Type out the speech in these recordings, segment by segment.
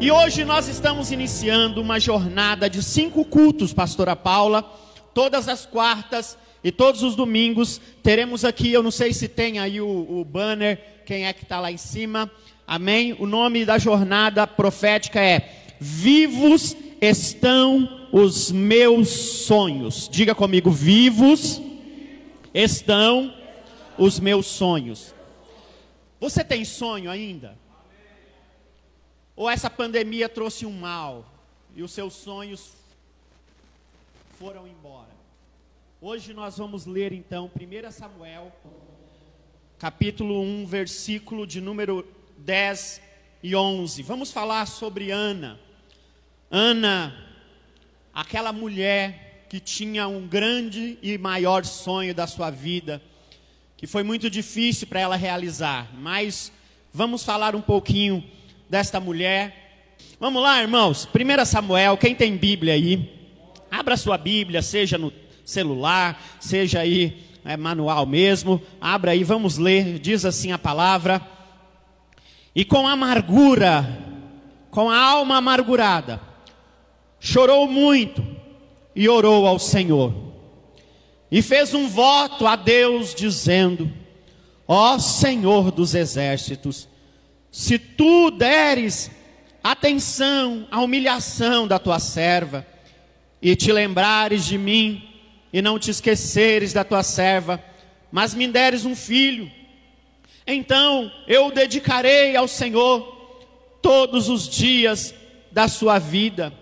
E hoje nós estamos iniciando uma jornada de cinco cultos, Pastora Paula. Todas as quartas e todos os domingos teremos aqui, eu não sei se tem aí o, o banner, quem é que está lá em cima. Amém? O nome da jornada profética é Vivos estão os meus sonhos. Diga comigo, vivos estão os meus sonhos. Você tem sonho ainda? Ou essa pandemia trouxe um mal e os seus sonhos foram embora? Hoje nós vamos ler então 1 Samuel, capítulo 1, versículo de número 10 e 11. Vamos falar sobre Ana. Ana, aquela mulher que tinha um grande e maior sonho da sua vida, que foi muito difícil para ela realizar, mas vamos falar um pouquinho desta mulher. Vamos lá, irmãos. 1 Samuel, quem tem Bíblia aí, abra sua Bíblia, seja no celular, seja aí é, manual mesmo. Abra aí, vamos ler. Diz assim a palavra. E com amargura, com a alma amargurada, chorou muito e orou ao Senhor. E fez um voto a Deus, dizendo: Ó Senhor dos exércitos, se tu deres atenção à humilhação da tua serva, e te lembrares de mim, e não te esqueceres da tua serva, mas me deres um filho, então eu dedicarei ao Senhor todos os dias da sua vida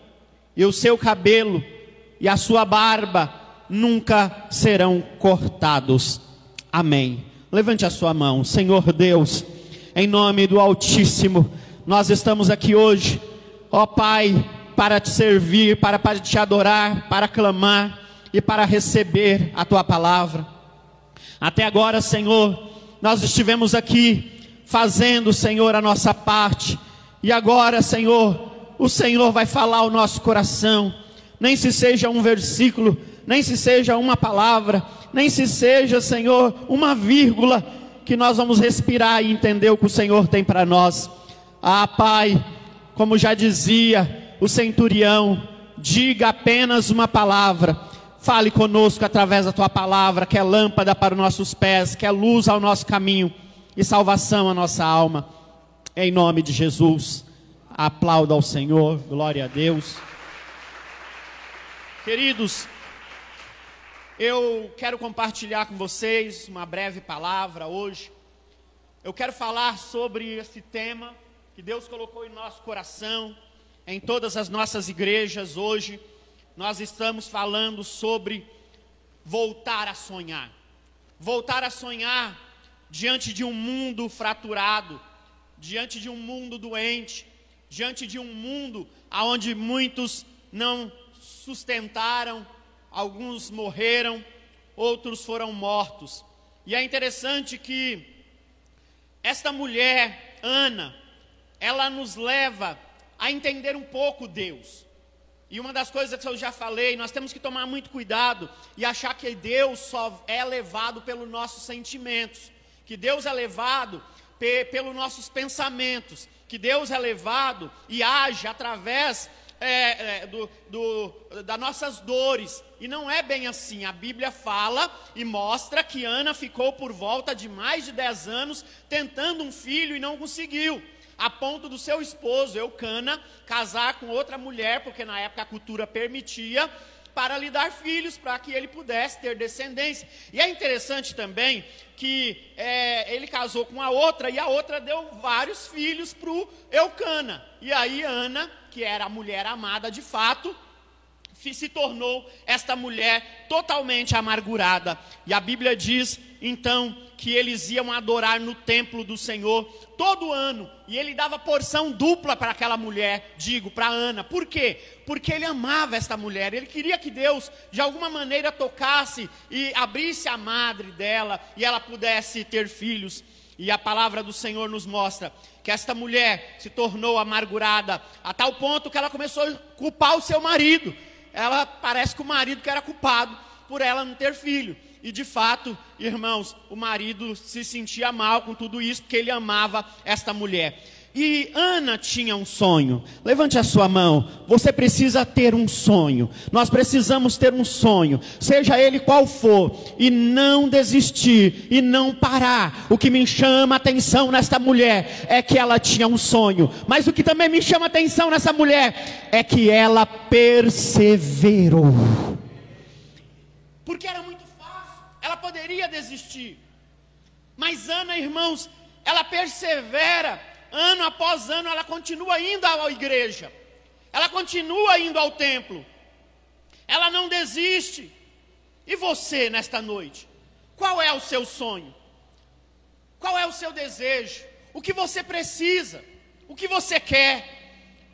e o seu cabelo e a sua barba nunca serão cortados. Amém. Levante a sua mão, Senhor Deus, em nome do Altíssimo, nós estamos aqui hoje, ó Pai, para te servir, para, te adorar, para clamar e para receber a tua palavra. Até agora, Senhor, nós estivemos aqui fazendo, Senhor, a nossa parte, e agora, Senhor, o Senhor vai falar ao nosso coração, nem se seja um versículo, nem se seja uma palavra, nem se seja, Senhor, uma vírgula, que nós vamos respirar e entender o que o Senhor tem para nós. Ah, Pai, como já dizia o centurião, diga apenas uma palavra, fale conosco através da tua palavra, que é lâmpada para os nossos pés, que é luz ao nosso caminho e salvação à nossa alma, em nome de Jesus. Aplauda ao Senhor, glória a Deus. Queridos, eu quero compartilhar com vocês uma breve palavra hoje. Eu quero falar sobre esse tema que Deus colocou em nosso coração, em todas as nossas igrejas hoje. Nós estamos falando sobre voltar a sonhar. Voltar a sonhar diante de um mundo fraturado, diante de um mundo doente, diante de um mundo onde muitos não sustentaram, alguns morreram, outros foram mortos. E é interessante que esta mulher, Ana, ela nos leva a entender um pouco Deus. E uma das coisas que eu já falei, nós temos que tomar muito cuidado e achar que Deus só é levado pelos nossos sentimentos, que Deus é levado pe pelos nossos pensamentos que Deus é levado e age através é, é, do, do, das nossas dores. E não é bem assim. A Bíblia fala e mostra que Ana ficou por volta de mais de 10 anos tentando um filho e não conseguiu. A ponto do seu esposo, Eucana, casar com outra mulher, porque na época a cultura permitia, para lhe dar filhos, para que ele pudesse ter descendência. E é interessante também que é, ele casou com a outra e a outra deu vários filhos para o Eucana. E aí Ana, que era a mulher amada de fato, se tornou esta mulher totalmente amargurada. E a Bíblia diz então que eles iam adorar no templo do Senhor todo ano, e ele dava porção dupla para aquela mulher, digo, para Ana. Por quê? Porque ele amava esta mulher, ele queria que Deus de alguma maneira tocasse e abrisse a madre dela e ela pudesse ter filhos. E a palavra do Senhor nos mostra que esta mulher se tornou amargurada a tal ponto que ela começou a culpar o seu marido. Ela parece que o marido que era culpado por ela não ter filho. E de fato, irmãos, o marido se sentia mal com tudo isso, porque ele amava esta mulher. E Ana tinha um sonho. Levante a sua mão. Você precisa ter um sonho. Nós precisamos ter um sonho, seja ele qual for, e não desistir e não parar. O que me chama a atenção nesta mulher é que ela tinha um sonho, mas o que também me chama a atenção nessa mulher é que ela perseverou. Porque era muito fácil, ela poderia desistir. Mas Ana, irmãos, ela persevera ano após ano, ela continua indo à igreja, ela continua indo ao templo, ela não desiste. E você, nesta noite, qual é o seu sonho? Qual é o seu desejo? O que você precisa? O que você quer?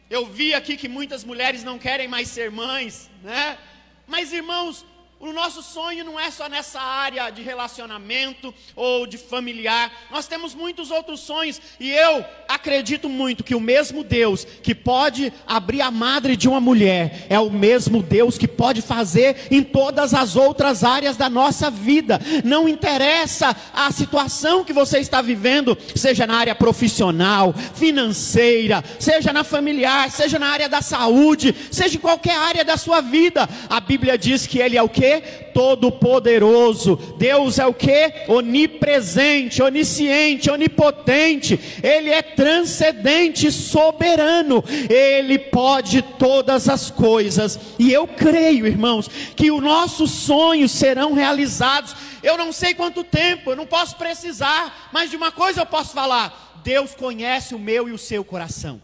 Eu vi aqui que muitas mulheres não querem mais ser mães, né? Mas irmãos, o nosso sonho não é só nessa área de relacionamento ou de familiar. Nós temos muitos outros sonhos e eu acredito muito que o mesmo Deus que pode abrir a madre de uma mulher é o mesmo Deus que pode fazer em todas as outras áreas da nossa vida. Não interessa a situação que você está vivendo, seja na área profissional, financeira, seja na familiar, seja na área da saúde, seja em qualquer área da sua vida. A Bíblia diz que ele é o que Todo-poderoso. Deus é o que? Onipresente, onisciente, onipotente. Ele é transcendente, soberano. Ele pode todas as coisas. E eu creio, irmãos, que os nossos sonhos serão realizados. Eu não sei quanto tempo, eu não posso precisar, mas de uma coisa eu posso falar: Deus conhece o meu e o seu coração.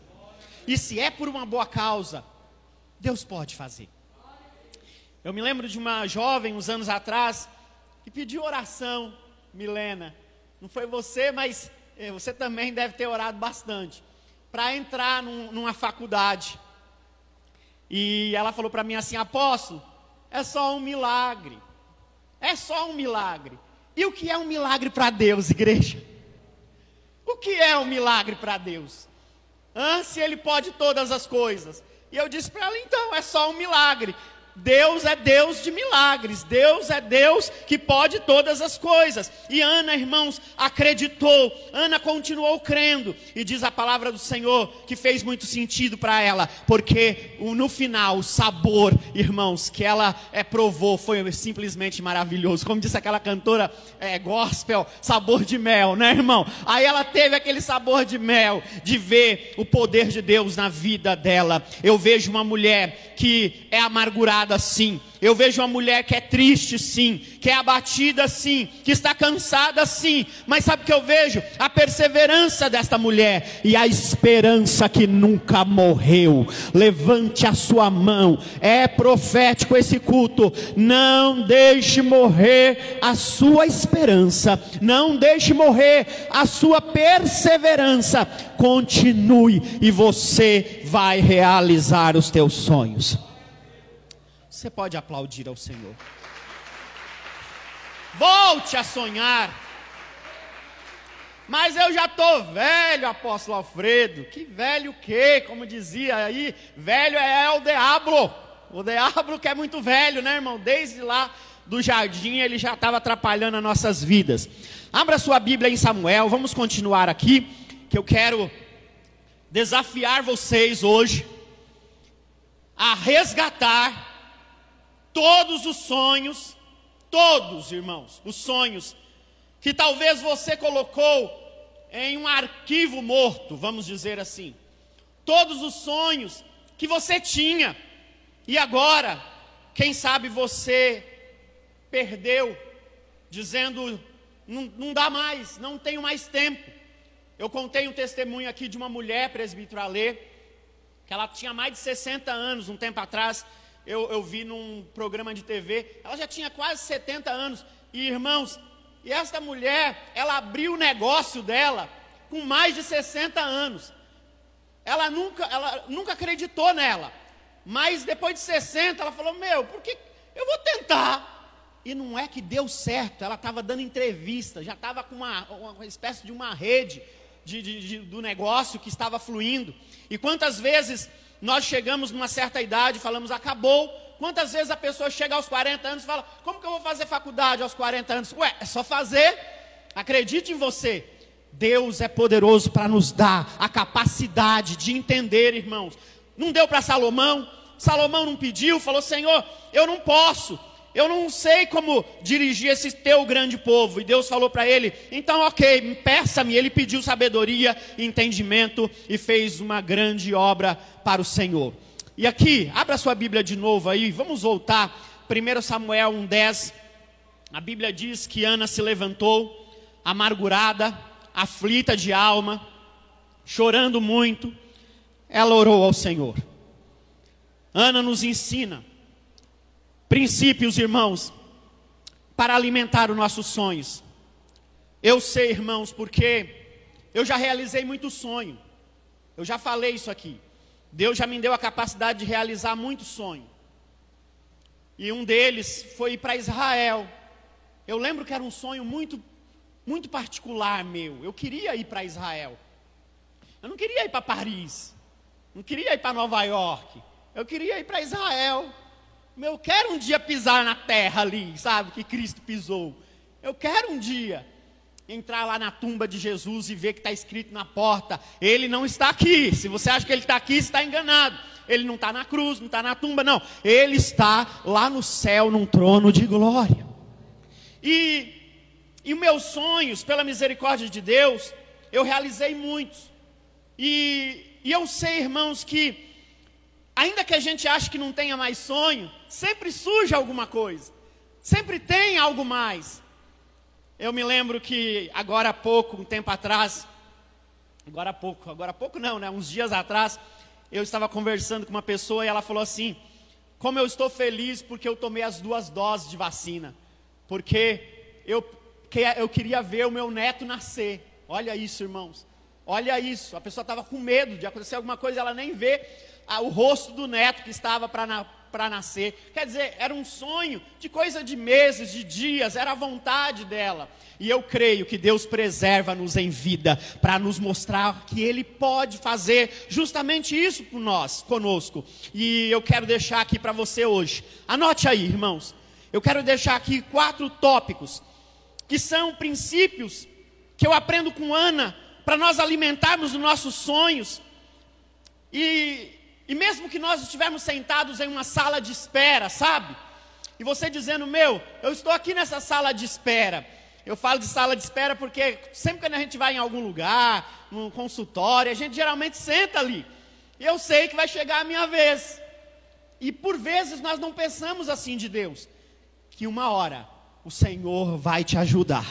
E se é por uma boa causa, Deus pode fazer. Eu me lembro de uma jovem, uns anos atrás, que pediu oração, Milena. Não foi você, mas eh, você também deve ter orado bastante. Para entrar num, numa faculdade. E ela falou para mim assim: Apóstolo, é só um milagre. É só um milagre. E o que é um milagre para Deus, igreja? O que é um milagre para Deus? Ah, se Ele pode todas as coisas. E eu disse para ela: então, é só um milagre. Deus é Deus de milagres, Deus é Deus que pode todas as coisas. E Ana, irmãos, acreditou, Ana continuou crendo, e diz a palavra do Senhor que fez muito sentido para ela, porque no final o sabor, irmãos, que ela é, provou foi simplesmente maravilhoso. Como disse aquela cantora é, gospel, sabor de mel, né, irmão? Aí ela teve aquele sabor de mel, de ver o poder de Deus na vida dela. Eu vejo uma mulher que é amargurada sim. Eu vejo uma mulher que é triste, sim, que é abatida, sim, que está cansada, sim. Mas sabe o que eu vejo? A perseverança desta mulher e a esperança que nunca morreu. Levante a sua mão. É profético esse culto. Não deixe morrer a sua esperança. Não deixe morrer a sua perseverança. Continue e você vai realizar os teus sonhos. Você pode aplaudir ao Senhor. Volte a sonhar. Mas eu já estou velho, apóstolo Alfredo. Que velho o quê? Como dizia aí, velho é o diabo. O diabo que é muito velho, né, irmão? Desde lá do jardim ele já estava atrapalhando as nossas vidas. Abra sua Bíblia em Samuel, vamos continuar aqui, que eu quero desafiar vocês hoje a resgatar todos os sonhos, todos, irmãos, os sonhos que talvez você colocou em um arquivo morto, vamos dizer assim. Todos os sonhos que você tinha e agora, quem sabe você perdeu, dizendo: não, não dá mais, não tenho mais tempo. Eu contei um testemunho aqui de uma mulher, presbítero Alê, que ela tinha mais de 60 anos, um tempo atrás, eu, eu vi num programa de TV, ela já tinha quase 70 anos. E irmãos, e esta mulher, ela abriu o negócio dela com mais de 60 anos. Ela nunca, ela nunca acreditou nela. Mas depois de 60, ela falou: Meu, por que eu vou tentar? E não é que deu certo, ela estava dando entrevista, já estava com uma, uma espécie de uma rede de, de, de, do negócio que estava fluindo. E quantas vezes nós chegamos numa certa idade, falamos, acabou. Quantas vezes a pessoa chega aos 40 anos e fala, como que eu vou fazer faculdade aos 40 anos? Ué, é só fazer, acredite em você. Deus é poderoso para nos dar a capacidade de entender, irmãos. Não deu para Salomão, Salomão não pediu, falou: Senhor, eu não posso, eu não sei como dirigir esse teu grande povo. E Deus falou para ele: então, ok, peça-me. Ele pediu sabedoria, entendimento e fez uma grande obra para o Senhor. E aqui, abra sua Bíblia de novo aí, vamos voltar. 1 Samuel 1,10. A Bíblia diz que Ana se levantou, amargurada, aflita de alma, chorando muito, ela orou ao Senhor. Ana nos ensina princípios, irmãos, para alimentar os nossos sonhos. Eu sei, irmãos, porque eu já realizei muito sonho. Eu já falei isso aqui. Deus já me deu a capacidade de realizar muito sonho. E um deles foi ir para Israel. Eu lembro que era um sonho muito muito particular meu. Eu queria ir para Israel. Eu não queria ir para Paris. Não queria ir para Nova York. Eu queria ir para Israel. Eu quero um dia pisar na terra ali, sabe, que Cristo pisou. Eu quero um dia entrar lá na tumba de Jesus e ver que está escrito na porta: Ele não está aqui. Se você acha que ele está aqui, está enganado. Ele não está na cruz, não está na tumba, não. Ele está lá no céu, num trono de glória. E, e meus sonhos, pela misericórdia de Deus, eu realizei muitos. E, e eu sei, irmãos, que ainda que a gente ache que não tenha mais sonho, sempre surge alguma coisa, sempre tem algo mais. Eu me lembro que agora há pouco, um tempo atrás, agora há pouco, agora há pouco não, né? Uns dias atrás, eu estava conversando com uma pessoa e ela falou assim: Como eu estou feliz porque eu tomei as duas doses de vacina, porque eu, eu queria ver o meu neto nascer. Olha isso, irmãos. Olha isso. A pessoa estava com medo de acontecer alguma coisa, ela nem vê o rosto do neto que estava para na, nascer. Quer dizer, era um sonho de coisa de meses, de dias, era a vontade dela. E eu creio que Deus preserva-nos em vida para nos mostrar que Ele pode fazer justamente isso por nós, conosco. E eu quero deixar aqui para você hoje. Anote aí, irmãos. Eu quero deixar aqui quatro tópicos que são princípios que eu aprendo com Ana para nós alimentarmos os nossos sonhos. E e mesmo que nós estivermos sentados em uma sala de espera, sabe? E você dizendo, meu, eu estou aqui nessa sala de espera. Eu falo de sala de espera porque sempre que a gente vai em algum lugar, num consultório, a gente geralmente senta ali. E eu sei que vai chegar a minha vez. E por vezes nós não pensamos assim de Deus, que uma hora o Senhor vai te ajudar.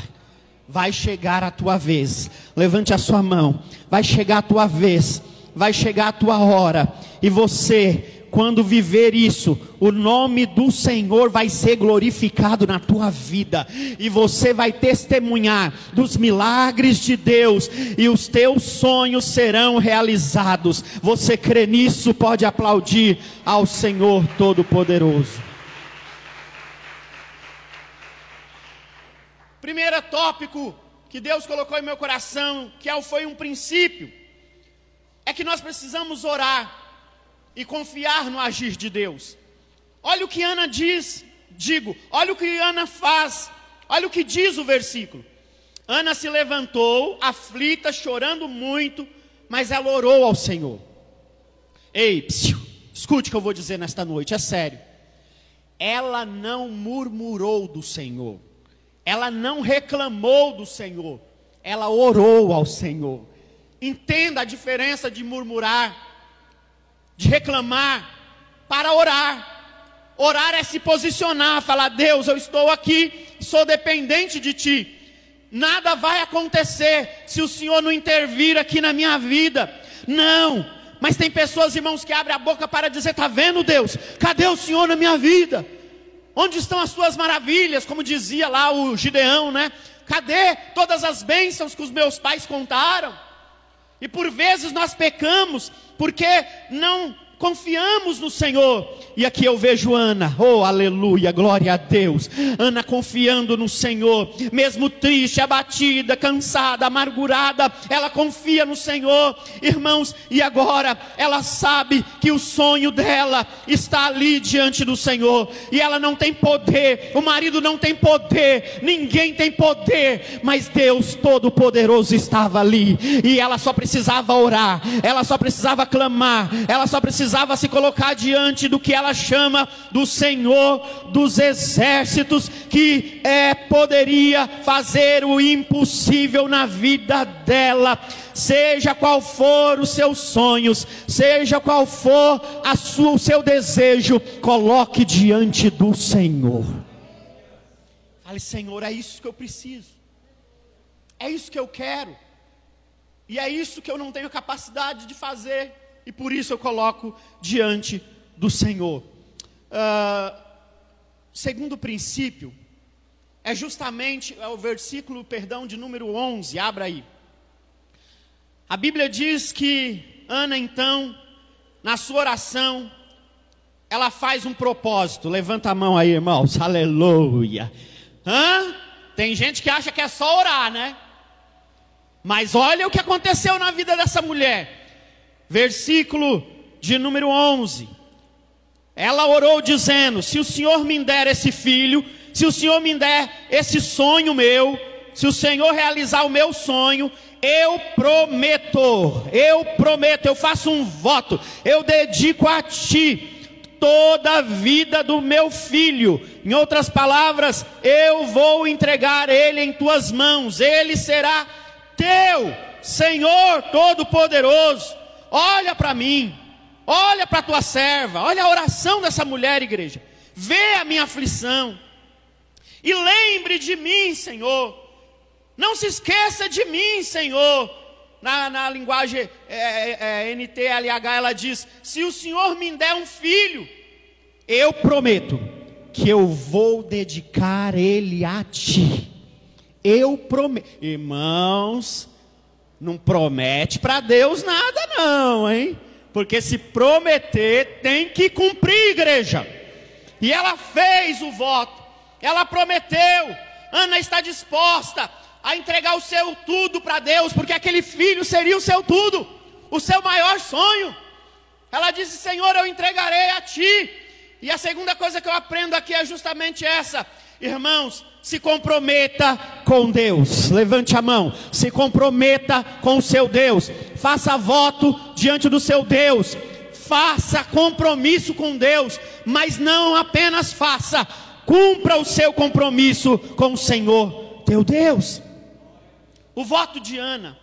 Vai chegar a tua vez. Levante a sua mão. Vai chegar a tua vez vai chegar a tua hora, e você, quando viver isso, o nome do Senhor vai ser glorificado na tua vida, e você vai testemunhar dos milagres de Deus, e os teus sonhos serão realizados. Você crê nisso? Pode aplaudir ao Senhor Todo-Poderoso. Primeiro tópico que Deus colocou em meu coração, que é foi um princípio é que nós precisamos orar e confiar no agir de Deus. Olha o que Ana diz, digo, olha o que Ana faz, olha o que diz o versículo. Ana se levantou, aflita, chorando muito, mas ela orou ao Senhor. Ei, psiu, escute o que eu vou dizer nesta noite, é sério. Ela não murmurou do Senhor, ela não reclamou do Senhor, ela orou ao Senhor. Entenda a diferença de murmurar, de reclamar, para orar. Orar é se posicionar, falar: Deus, eu estou aqui, sou dependente de Ti. Nada vai acontecer se o Senhor não intervir aqui na minha vida. Não, mas tem pessoas, irmãos, que abrem a boca para dizer: Está vendo, Deus? Cadê o Senhor na minha vida? Onde estão as tuas maravilhas? Como dizia lá o Gideão, né? Cadê todas as bênçãos que os meus pais contaram? E por vezes nós pecamos porque não confiamos no Senhor. E aqui eu vejo Ana, oh aleluia, glória a Deus. Ana confiando no Senhor, mesmo triste, abatida, cansada, amargurada, ela confia no Senhor, irmãos, e agora ela sabe que o sonho dela está ali diante do Senhor, e ela não tem poder, o marido não tem poder, ninguém tem poder, mas Deus Todo-Poderoso estava ali, e ela só precisava orar, ela só precisava clamar, ela só precisava precisava se colocar diante do que ela chama do Senhor dos exércitos, que é poderia fazer o impossível na vida dela. Seja qual for os seus sonhos, seja qual for a sua, o seu desejo, coloque diante do Senhor. Fale, Senhor, é isso que eu preciso, é isso que eu quero, e é isso que eu não tenho capacidade de fazer e por isso eu coloco diante do Senhor. Uh, segundo princípio, é justamente é o versículo, perdão, de número 11, abra aí. A Bíblia diz que Ana, então, na sua oração, ela faz um propósito. Levanta a mão aí, irmãos, aleluia. Hã? Tem gente que acha que é só orar, né? Mas olha o que aconteceu na vida dessa mulher versículo de número 11. Ela orou dizendo: Se o Senhor me der esse filho, se o Senhor me der esse sonho meu, se o Senhor realizar o meu sonho, eu prometo, eu prometo, eu faço um voto, eu dedico a ti toda a vida do meu filho. Em outras palavras, eu vou entregar ele em tuas mãos, ele será teu, Senhor Todo-Poderoso. Olha para mim, olha para a tua serva, olha a oração dessa mulher, igreja. Vê a minha aflição. E lembre de mim, Senhor. Não se esqueça de mim, Senhor. Na, na linguagem é, é, é NTLH, ela diz: Se o Senhor me der um filho, eu prometo que eu vou dedicar ele a ti. Eu prometo. Irmãos, não promete para Deus nada, não, hein? Porque se prometer, tem que cumprir, igreja. E ela fez o voto, ela prometeu. Ana está disposta a entregar o seu tudo para Deus, porque aquele filho seria o seu tudo, o seu maior sonho. Ela disse: Senhor, eu entregarei a ti. E a segunda coisa que eu aprendo aqui é justamente essa: Irmãos, se comprometa com Deus. Levante a mão. Se comprometa com o seu Deus. Faça voto diante do seu Deus. Faça compromisso com Deus, mas não apenas faça, cumpra o seu compromisso com o Senhor, teu Deus. O voto de Ana.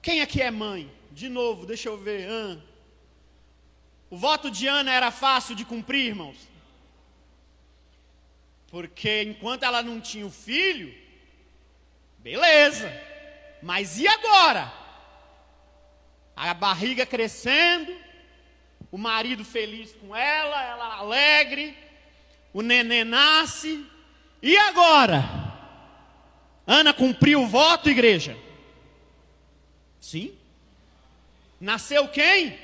Quem aqui é mãe? De novo, deixa eu ver. Ah. O voto de Ana era fácil de cumprir, irmãos? Porque enquanto ela não tinha o filho, beleza. Mas e agora? A barriga crescendo, o marido feliz com ela, ela alegre, o neném nasce. E agora? Ana cumpriu o voto, igreja? Sim. Nasceu quem?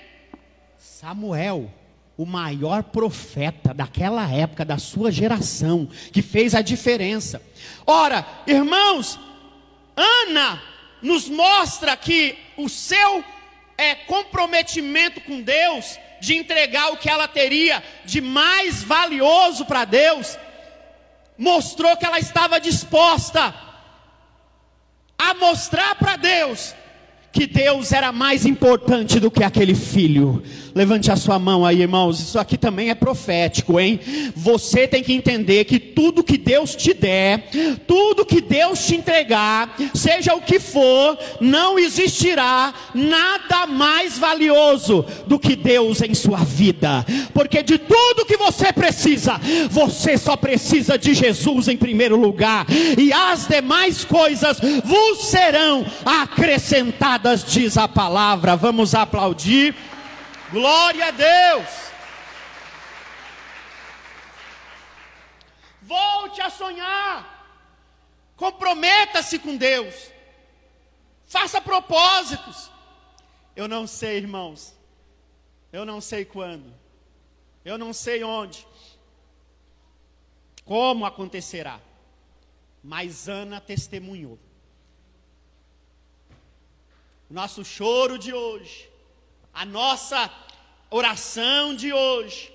Samuel o maior profeta daquela época, da sua geração, que fez a diferença. Ora, irmãos, Ana nos mostra que o seu é, comprometimento com Deus, de entregar o que ela teria de mais valioso para Deus, mostrou que ela estava disposta a mostrar para Deus que Deus era mais importante do que aquele filho. Levante a sua mão aí, irmãos. Isso aqui também é profético, hein? Você tem que entender que tudo que Deus te der, tudo que Deus te entregar, seja o que for, não existirá nada mais valioso do que Deus em sua vida. Porque de tudo que você precisa, você só precisa de Jesus em primeiro lugar, e as demais coisas vos serão acrescentadas, diz a palavra. Vamos aplaudir. Glória a Deus. Volte a sonhar. Comprometa-se com Deus. Faça propósitos. Eu não sei, irmãos. Eu não sei quando. Eu não sei onde. Como acontecerá. Mas Ana testemunhou. Nosso choro de hoje, a nossa oração de hoje,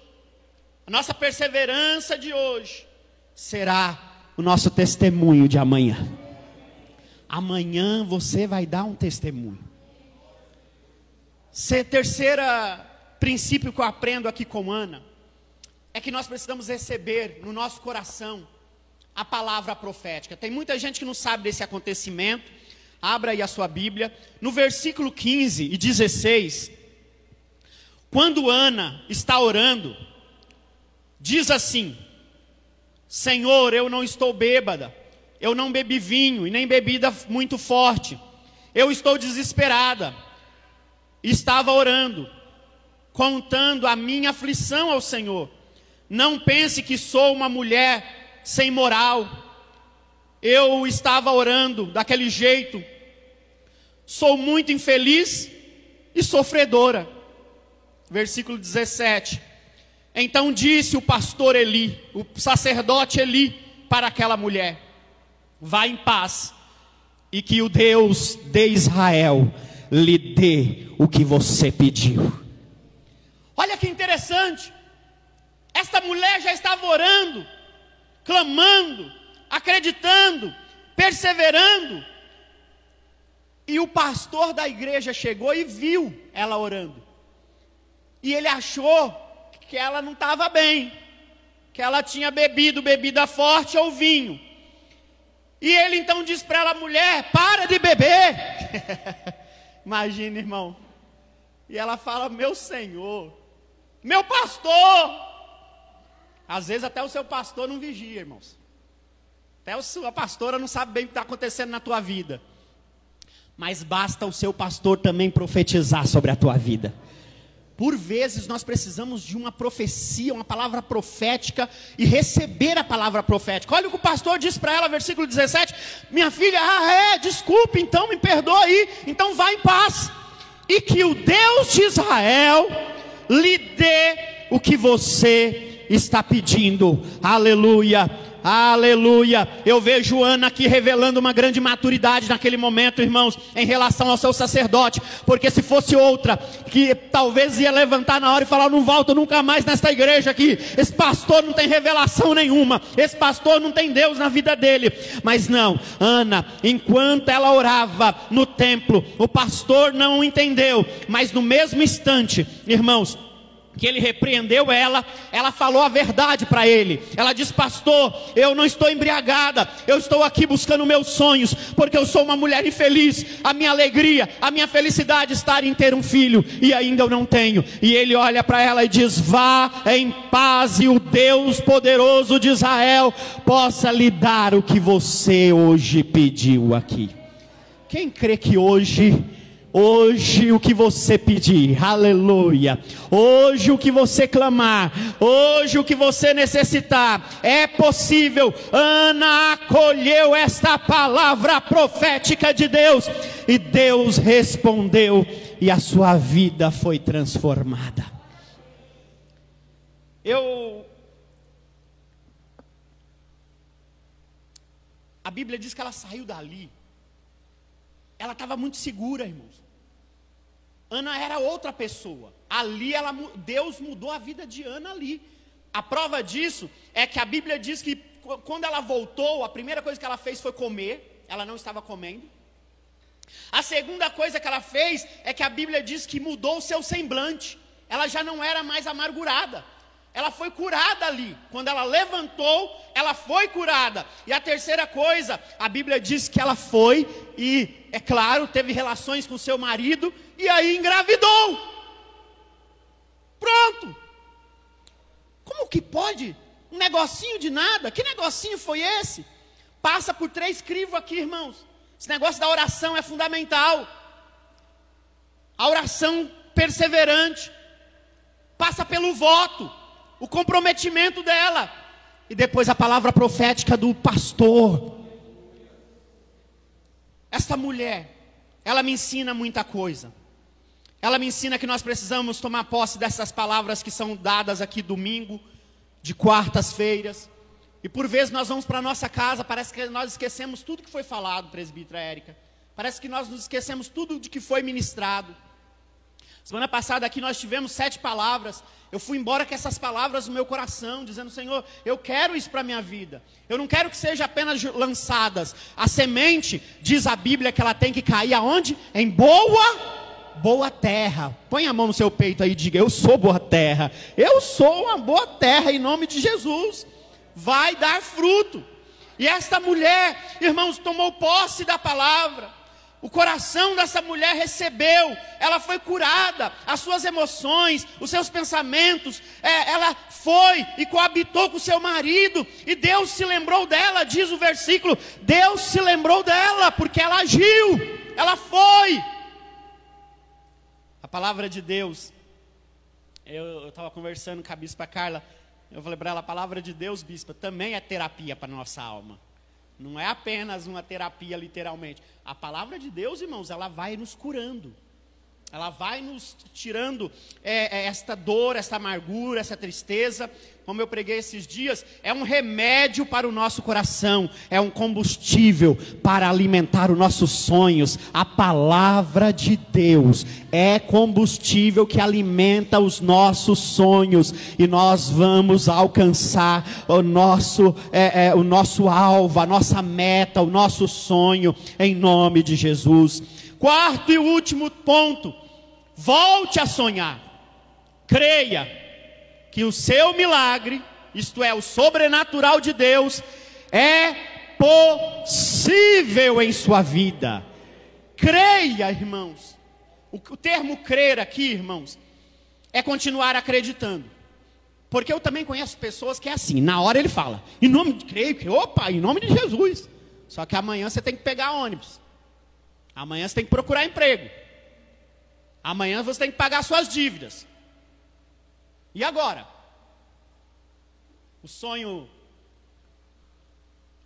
a nossa perseverança de hoje, será o nosso testemunho de amanhã. Amanhã você vai dar um testemunho. Se terceira princípio que eu aprendo aqui com Ana é que nós precisamos receber no nosso coração a palavra profética. Tem muita gente que não sabe desse acontecimento. Abra aí a sua Bíblia. No versículo 15 e 16, quando Ana está orando, diz assim: Senhor, eu não estou bêbada, eu não bebi vinho e nem bebida muito forte, eu estou desesperada. Estava orando contando a minha aflição ao Senhor. Não pense que sou uma mulher sem moral. Eu estava orando daquele jeito. Sou muito infeliz e sofredora. Versículo 17. Então disse o pastor Eli, o sacerdote Eli, para aquela mulher: Vá em paz, e que o Deus de Israel lhe dê o que você pediu. Olha que interessante. Esta mulher já estava orando, clamando, acreditando, perseverando. E o pastor da igreja chegou e viu ela orando. E ele achou que ela não estava bem, que ela tinha bebido bebida forte ou vinho. E ele então diz para ela, mulher, para de beber. Imagina, irmão. E ela fala, meu senhor, meu pastor. Às vezes até o seu pastor não vigia, irmãos. Até a sua pastora não sabe bem o que está acontecendo na tua vida. Mas basta o seu pastor também profetizar sobre a tua vida. Por vezes nós precisamos de uma profecia, uma palavra profética e receber a palavra profética. Olha o que o pastor diz para ela, versículo 17: Minha filha, ah, é, desculpe, então me perdoa aí, então vá em paz. E que o Deus de Israel lhe dê o que você está pedindo. Aleluia. Aleluia. Eu vejo Ana aqui revelando uma grande maturidade naquele momento, irmãos, em relação ao seu sacerdote. Porque se fosse outra, que talvez ia levantar na hora e falar: Não volto nunca mais nesta igreja aqui. Esse pastor não tem revelação nenhuma. Esse pastor não tem Deus na vida dele. Mas não, Ana, enquanto ela orava no templo, o pastor não entendeu. Mas no mesmo instante, irmãos, que ele repreendeu ela, ela falou a verdade para ele. Ela disse: Pastor, eu não estou embriagada, eu estou aqui buscando meus sonhos, porque eu sou uma mulher infeliz. A minha alegria, a minha felicidade está em ter um filho, e ainda eu não tenho. E ele olha para ela e diz: Vá em paz, e o Deus poderoso de Israel possa lhe dar o que você hoje pediu aqui. Quem crê que hoje Hoje o que você pedir, aleluia. Hoje o que você clamar, hoje o que você necessitar, é possível. Ana acolheu esta palavra profética de Deus e Deus respondeu e a sua vida foi transformada. Eu A Bíblia diz que ela saiu dali. Ela estava muito segura, irmãos. Ana era outra pessoa. Ali ela, Deus mudou a vida de Ana ali. A prova disso é que a Bíblia diz que quando ela voltou, a primeira coisa que ela fez foi comer. Ela não estava comendo. A segunda coisa que ela fez é que a Bíblia diz que mudou o seu semblante. Ela já não era mais amargurada. Ela foi curada ali. Quando ela levantou, ela foi curada. E a terceira coisa, a Bíblia diz que ela foi e, é claro, teve relações com seu marido e aí engravidou. Pronto. Como que pode? Um negocinho de nada? Que negocinho foi esse? Passa por três crivos aqui, irmãos. Esse negócio da oração é fundamental. A oração perseverante passa pelo voto, o comprometimento dela e depois a palavra profética do pastor. Esta mulher, ela me ensina muita coisa. Ela me ensina que nós precisamos tomar posse dessas palavras que são dadas aqui domingo, de quartas-feiras. E por vezes nós vamos para nossa casa, parece que nós esquecemos tudo que foi falado, presbítera Érica. Parece que nós nos esquecemos tudo de que foi ministrado. Semana passada aqui nós tivemos sete palavras. Eu fui embora com essas palavras no meu coração, dizendo: Senhor, eu quero isso para a minha vida. Eu não quero que seja apenas lançadas. A semente, diz a Bíblia, que ela tem que cair aonde? Em boa, boa terra. Põe a mão no seu peito aí e diga: Eu sou boa terra. Eu sou uma boa terra em nome de Jesus. Vai dar fruto. E esta mulher, irmãos, tomou posse da palavra. O coração dessa mulher recebeu, ela foi curada, as suas emoções, os seus pensamentos, é, ela foi e coabitou com seu marido, e Deus se lembrou dela, diz o versículo: Deus se lembrou dela, porque ela agiu, ela foi. A palavra de Deus, eu estava conversando com a bispa Carla, eu falei para ela: a palavra de Deus, bispa, também é terapia para nossa alma. Não é apenas uma terapia, literalmente. A palavra de Deus, irmãos, ela vai nos curando. Ela vai nos tirando é, é, esta dor, esta amargura, essa tristeza. Como eu preguei esses dias, é um remédio para o nosso coração, é um combustível para alimentar os nossos sonhos. A palavra de Deus é combustível que alimenta os nossos sonhos e nós vamos alcançar o nosso, é, é, o nosso alvo, a nossa meta, o nosso sonho, em nome de Jesus. Quarto e último ponto Volte a sonhar. Creia que o seu milagre, isto é, o sobrenatural de Deus, é possível em sua vida. Creia, irmãos. O, o termo crer aqui, irmãos, é continuar acreditando. Porque eu também conheço pessoas que é assim, na hora ele fala, em nome de creio, que, opa, em nome de Jesus. Só que amanhã você tem que pegar ônibus. Amanhã você tem que procurar emprego. Amanhã você tem que pagar suas dívidas. E agora? O sonho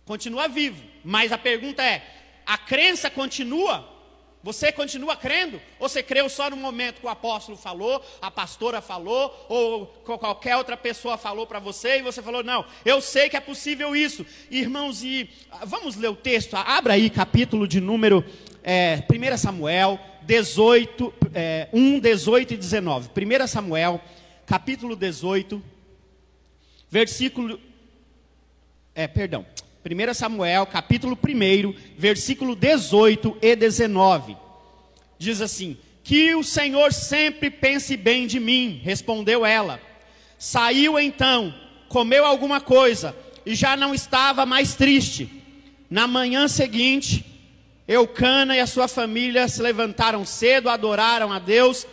continua vivo, mas a pergunta é: a crença continua? Você continua crendo? Ou você creu só no momento que o apóstolo falou, a pastora falou, ou qualquer outra pessoa falou para você e você falou: Não, eu sei que é possível isso. Irmãos, e ah, vamos ler o texto, abra aí capítulo de número é, 1 Samuel, 18, é, 1, 18 e 19. 1 Samuel, capítulo 18, versículo. É, perdão. 1 Samuel, capítulo 1, versículo 18 e 19. Diz assim: Que o Senhor sempre pense bem de mim, respondeu ela. Saiu então, comeu alguma coisa e já não estava mais triste. Na manhã seguinte, Eucana e a sua família se levantaram cedo, adoraram a Deus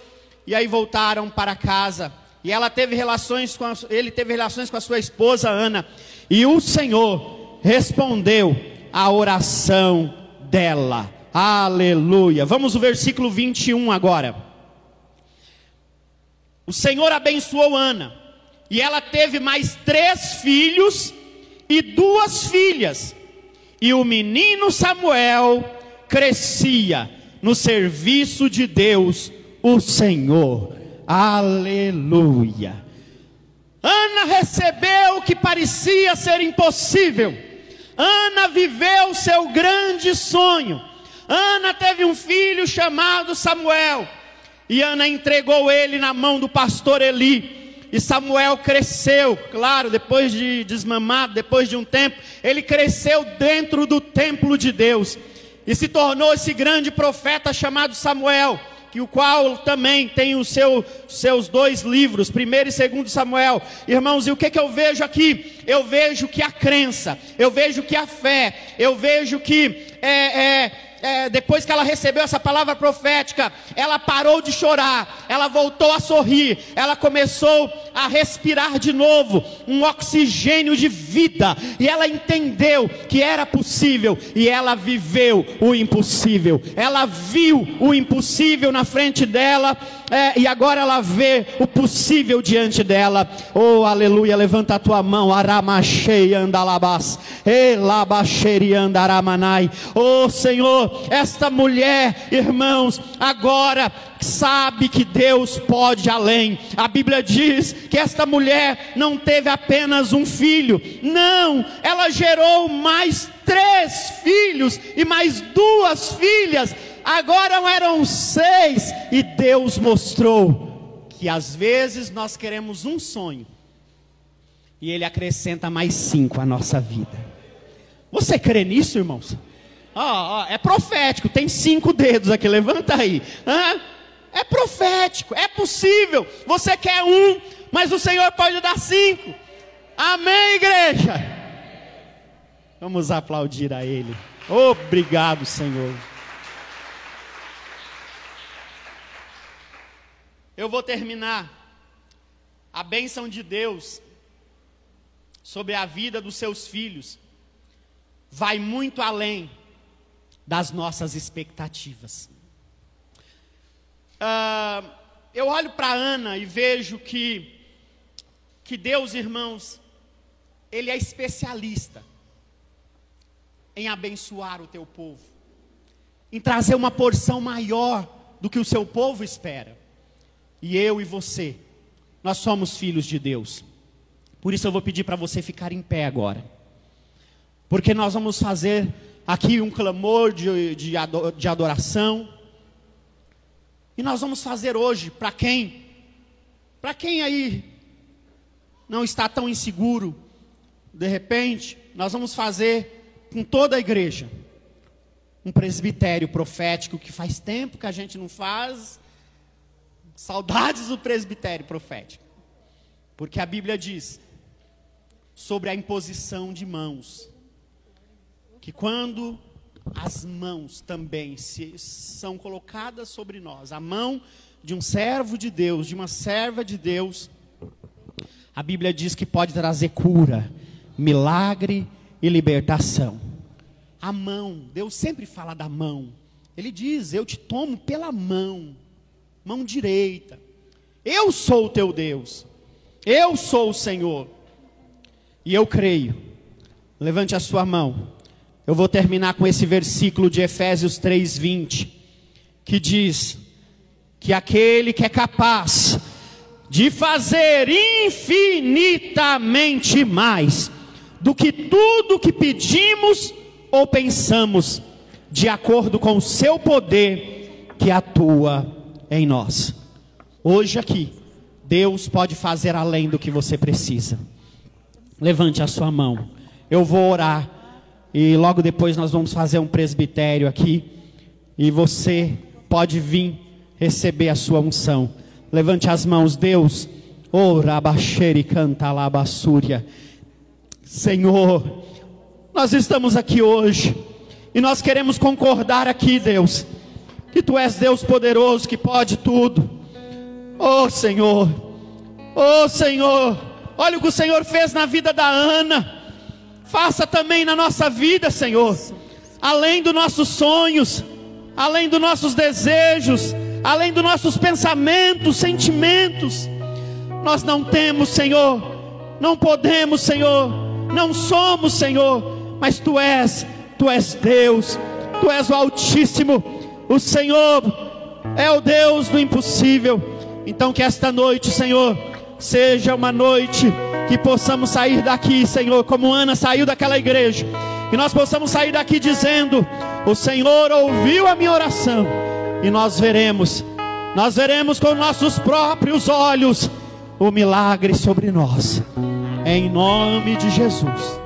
e aí voltaram para casa. E ela teve relações com a, ele teve relações com a sua esposa Ana. E o Senhor respondeu à oração dela. Aleluia. Vamos ao versículo 21 agora. O Senhor abençoou Ana. E ela teve mais três filhos e duas filhas. E o menino Samuel crescia no serviço de Deus, o Senhor. Aleluia. Ana recebeu o que parecia ser impossível. Ana viveu seu grande sonho. Ana teve um filho chamado Samuel. E Ana entregou ele na mão do pastor Eli. E Samuel cresceu, claro, depois de desmamado, depois de um tempo, ele cresceu dentro do templo de Deus e se tornou esse grande profeta chamado Samuel, que o qual também tem os seu, seus dois livros, primeiro e segundo Samuel. Irmãos, e o que, que eu vejo aqui? Eu vejo que a crença, eu vejo que a fé, eu vejo que é, é é, depois que ela recebeu essa palavra profética, ela parou de chorar, ela voltou a sorrir, ela começou a respirar de novo um oxigênio de vida, e ela entendeu que era possível, e ela viveu o impossível, ela viu o impossível na frente dela, é, e agora ela vê o possível diante dela. Oh, aleluia! Levanta a tua mão, Aramachei andalabás, Elabaxeri andaramanai. Oh, Senhor, esta mulher, irmãos, agora sabe que Deus pode além. A Bíblia diz que esta mulher não teve apenas um filho, não, ela gerou mais três filhos e mais duas filhas. Agora eram seis, e Deus mostrou que às vezes nós queremos um sonho, e Ele acrescenta mais cinco à nossa vida. Você crê nisso, irmãos? Oh, oh, é profético, tem cinco dedos aqui, levanta aí. Ah, é profético, é possível. Você quer um, mas o Senhor pode dar cinco. Amém, igreja? Vamos aplaudir a Ele. Obrigado, Senhor. Eu vou terminar. A bênção de Deus sobre a vida dos seus filhos vai muito além das nossas expectativas. Uh, eu olho para Ana e vejo que, que Deus, irmãos, Ele é especialista em abençoar o teu povo, em trazer uma porção maior do que o seu povo espera. E eu e você, nós somos filhos de Deus. Por isso eu vou pedir para você ficar em pé agora. Porque nós vamos fazer aqui um clamor de, de, de adoração. E nós vamos fazer hoje, para quem? Para quem aí não está tão inseguro, de repente, nós vamos fazer com toda a igreja um presbitério profético que faz tempo que a gente não faz. Saudades do presbitério profético. Porque a Bíblia diz sobre a imposição de mãos que quando as mãos também se, são colocadas sobre nós, a mão de um servo de Deus, de uma serva de Deus, a Bíblia diz que pode trazer cura, milagre e libertação. A mão, Deus sempre fala da mão. Ele diz: Eu te tomo pela mão, mão direita. Eu sou o teu Deus. Eu sou o Senhor. E eu creio. Levante a sua mão. Eu vou terminar com esse versículo de Efésios 3:20, que diz que aquele que é capaz de fazer infinitamente mais do que tudo que pedimos ou pensamos, de acordo com o seu poder que atua em nós. Hoje aqui, Deus pode fazer além do que você precisa. Levante a sua mão. Eu vou orar e logo depois nós vamos fazer um presbitério aqui. E você pode vir receber a sua unção. Levante as mãos, Deus. Ora, oh, canta labassúria. Senhor, nós estamos aqui hoje. E nós queremos concordar aqui, Deus. Que Tu és Deus poderoso que pode tudo. Oh Senhor. Oh Senhor. Olha o que o Senhor fez na vida da Ana. Faça também na nossa vida, Senhor, além dos nossos sonhos, além dos nossos desejos, além dos nossos pensamentos, sentimentos. Nós não temos, Senhor, não podemos, Senhor, não somos, Senhor, mas Tu és, Tu és Deus, Tu és o Altíssimo, o Senhor é o Deus do impossível. Então, que esta noite, Senhor, seja uma noite que possamos sair daqui, Senhor, como Ana saiu daquela igreja, que nós possamos sair daqui dizendo: O Senhor ouviu a minha oração, e nós veremos, nós veremos com nossos próprios olhos o milagre sobre nós, em nome de Jesus.